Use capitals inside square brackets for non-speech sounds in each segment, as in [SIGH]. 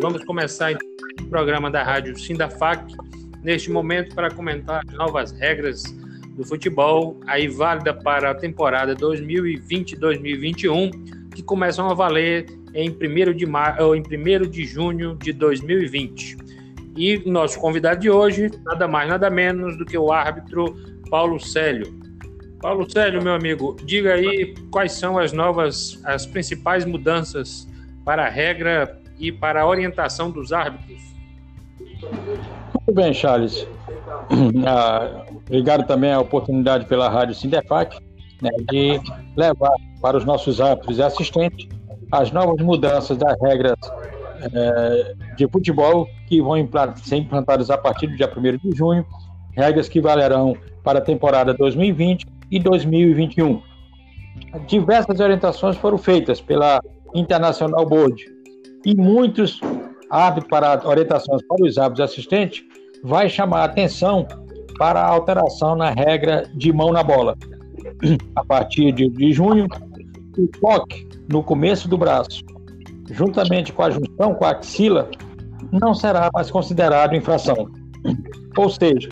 Vamos começar então, o programa da Rádio Sindafac, neste momento para comentar as novas regras do futebol, aí válida para a temporada 2020-2021, que começam a valer em 1 de, mar... em 1 de junho de 2020. E nosso convidado de hoje, nada mais, nada menos do que o árbitro Paulo Célio. Paulo Célio, meu amigo, diga aí quais são as novas, as principais mudanças para a regra e para a orientação dos árbitros. Muito bem, Charles. [CLEARS THROAT] Ah, obrigado também a oportunidade pela Rádio Sindefac né, de levar para os nossos árbitros e assistentes as novas mudanças das regras é, de futebol que vão ser implantadas a partir do dia 1 de junho, regras que valerão para a temporada 2020 e 2021. Diversas orientações foram feitas pela International Board e muitos árbitros para orientações para os árbitros assistentes vai chamar a atenção para a alteração na regra de mão na bola. A partir de, de junho, o toque no começo do braço, juntamente com a junção com a axila, não será mais considerado infração. Ou seja,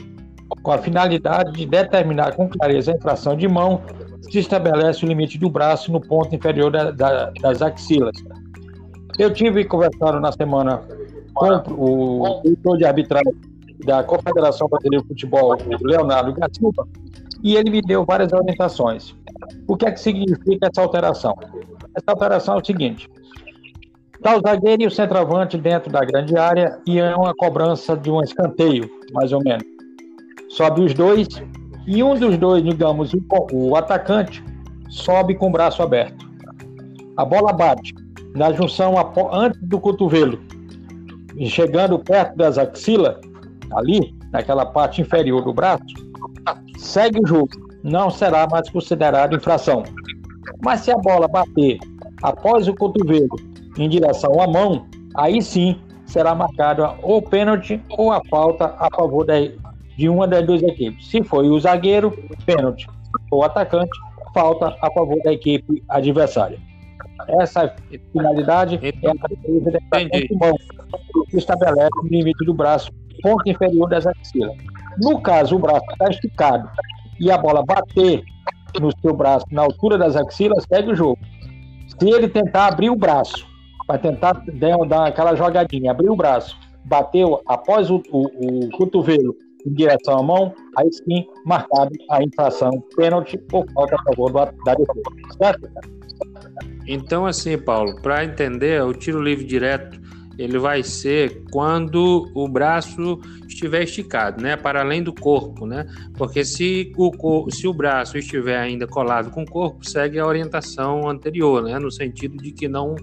com a finalidade de determinar com clareza a infração de mão, se estabelece o limite do braço no ponto inferior da, da, das axilas. Eu tive conversando na semana com o diretor de arbitragem da Confederação Brasileira de Futebol, Leonardo Gatilba, e ele me deu várias orientações. O que é que significa essa alteração? Essa alteração é o seguinte: está o zagueiro e o centroavante dentro da grande área e é uma cobrança de um escanteio, mais ou menos. Sobe os dois e um dos dois, digamos, o atacante, sobe com o braço aberto. A bola bate na junção antes do cotovelo, e chegando perto das axilas, ali, naquela parte inferior do braço, segue o jogo. Não será mais considerado infração. Mas se a bola bater após o cotovelo em direção à mão, aí sim será marcada ou pênalti ou a falta a favor de uma das duas equipes. Se foi o zagueiro, pênalti. Ou atacante, falta a favor da equipe adversária. Essa finalidade é a defesa da mão, que estabelece o limite do braço, ponto inferior das axilas. No caso, o braço está esticado e a bola bater no seu braço na altura das axilas, segue o jogo. Se ele tentar abrir o braço, vai tentar dar aquela jogadinha, abrir o braço, bateu após o, o, o cotovelo em direção à mão, aí sim marcado a infração pênalti ou falta a favor da defesa. Certo? Então, assim, Paulo, para entender, o tiro livre direto ele vai ser quando o braço estiver esticado, né, para além do corpo, né? Porque se o, se o braço estiver ainda colado com o corpo, segue a orientação anterior, né, no sentido de que não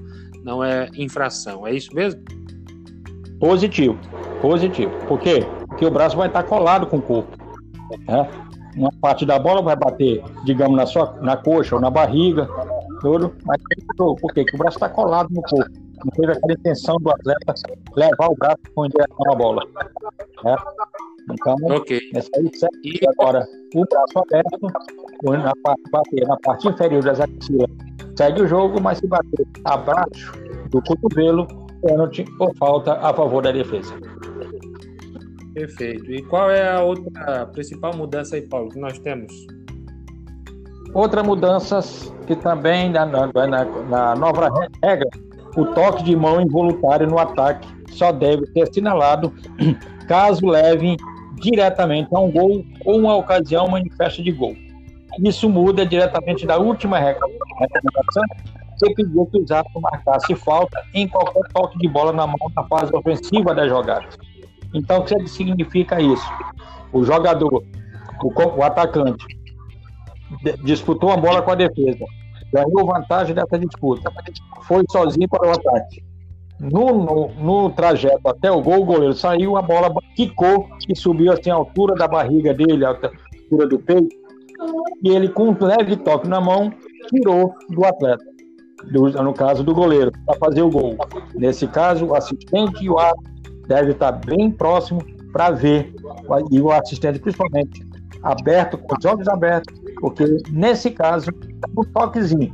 não é infração. É isso mesmo? Positivo, positivo. Por quê? Porque o braço vai estar colado com o corpo. Né? Uma parte da bola vai bater, digamos, na sua na coxa ou na barriga, tudo, mas por quê? Porque o braço está colado no corpo não teve aquela intenção do atleta levar o braço com direção à bola. Né? Então, okay. essa aí certo. E agora, o braço aberto, na parte, bater na parte inferior das axilas, segue o jogo, mas se bater abaixo do cotovelo, pênalti ou falta a favor da defesa. Perfeito. E qual é a outra a principal mudança aí, Paulo, que nós temos? Outra mudança que também na, na, na nova regra o toque de mão involuntário no ataque só deve ser assinalado [CLEARS THROAT] caso leve diretamente a um gol ou uma ocasião manifesta de gol. Isso muda diretamente da última recomendação que pediu que os árbitros marcasse falta em qualquer toque de bola na mão na fase ofensiva da jogada. Então, o que significa isso? O jogador, o, o atacante, disputou a bola com a defesa, ganhou vantagem dessa disputa. Foi sozinho para o ataque. No, no, no, trajeto até o gol, o goleiro saiu, a bola quicou e subiu assim a altura da barriga dele, a altura do peito. E ele, com um leve toque na mão, tirou do atleta. Do, no caso do goleiro, para fazer o gol. Nesse caso, o assistente e o árbitro devem estar bem próximo para ver, e o assistente principalmente, aberto, com os olhos abertos, porque nesse caso, um toquezinho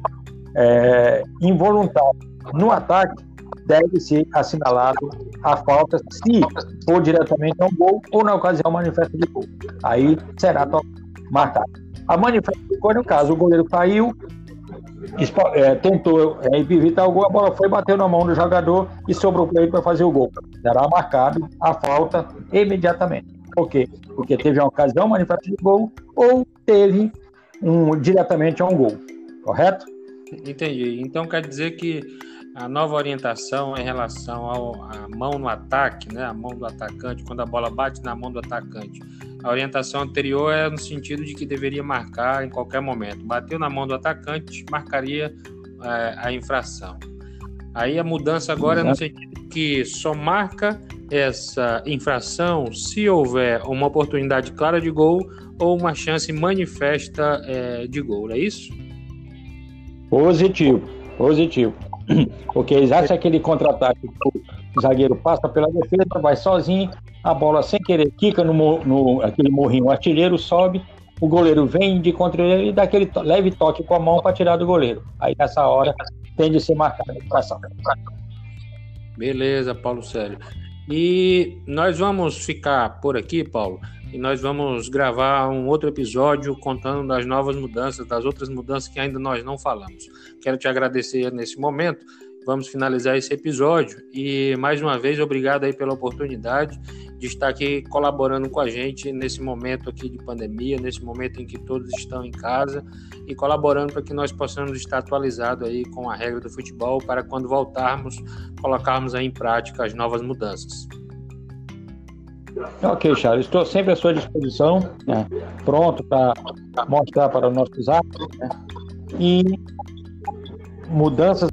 é, involuntário no ataque deve ser assinalado a falta se for diretamente um gol ou na ocasião manifesta de gol. Aí será marcado. A manifesta de gol, no caso, o goleiro caiu, é, tentou é, evitar o gol, a bola foi, bateu na mão do jogador e sobrou para ele para fazer o gol. Será marcado a falta imediatamente. Por quê? Porque teve uma ocasião, manifesta de gol, ou teve um, diretamente a um gol. Correto? Entendi. Então quer dizer que a nova orientação em relação à mão no ataque, né, a mão do atacante, quando a bola bate na mão do atacante. A orientação anterior é no sentido de que deveria marcar em qualquer momento. Bateu na mão do atacante, marcaria é, a infração. Aí a mudança agora é no sentido que só marca essa infração se houver uma oportunidade clara de gol ou uma chance manifesta é, de gol, é isso? Positivo, positivo. [CLEARS THROAT] Porque existe aquele contra-ataque o zagueiro passa pela defesa, vai sozinho, a bola sem querer quica no, no aquele morrinho artilheiro, sobe, o goleiro vem de contra ele e dá aquele to leve toque com a mão para tirar do goleiro. Aí nessa hora tem de ser marcada a educação. Beleza, Paulo Célio. E nós vamos ficar por aqui, Paulo, e nós vamos gravar um outro episódio contando das novas mudanças, das outras mudanças que ainda nós não falamos. Quero te agradecer nesse momento. Vamos finalizar esse episódio e mais uma vez obrigado aí pela oportunidade de estar aqui colaborando com a gente nesse momento aqui de pandemia, nesse momento em que todos estão em casa e colaborando para que nós possamos estar atualizados aí com a regra do futebol para quando voltarmos colocarmos aí em prática as novas mudanças. Ok, Charles, estou sempre à sua disposição, né? pronto para mostrar para os nossos atos né? e mudanças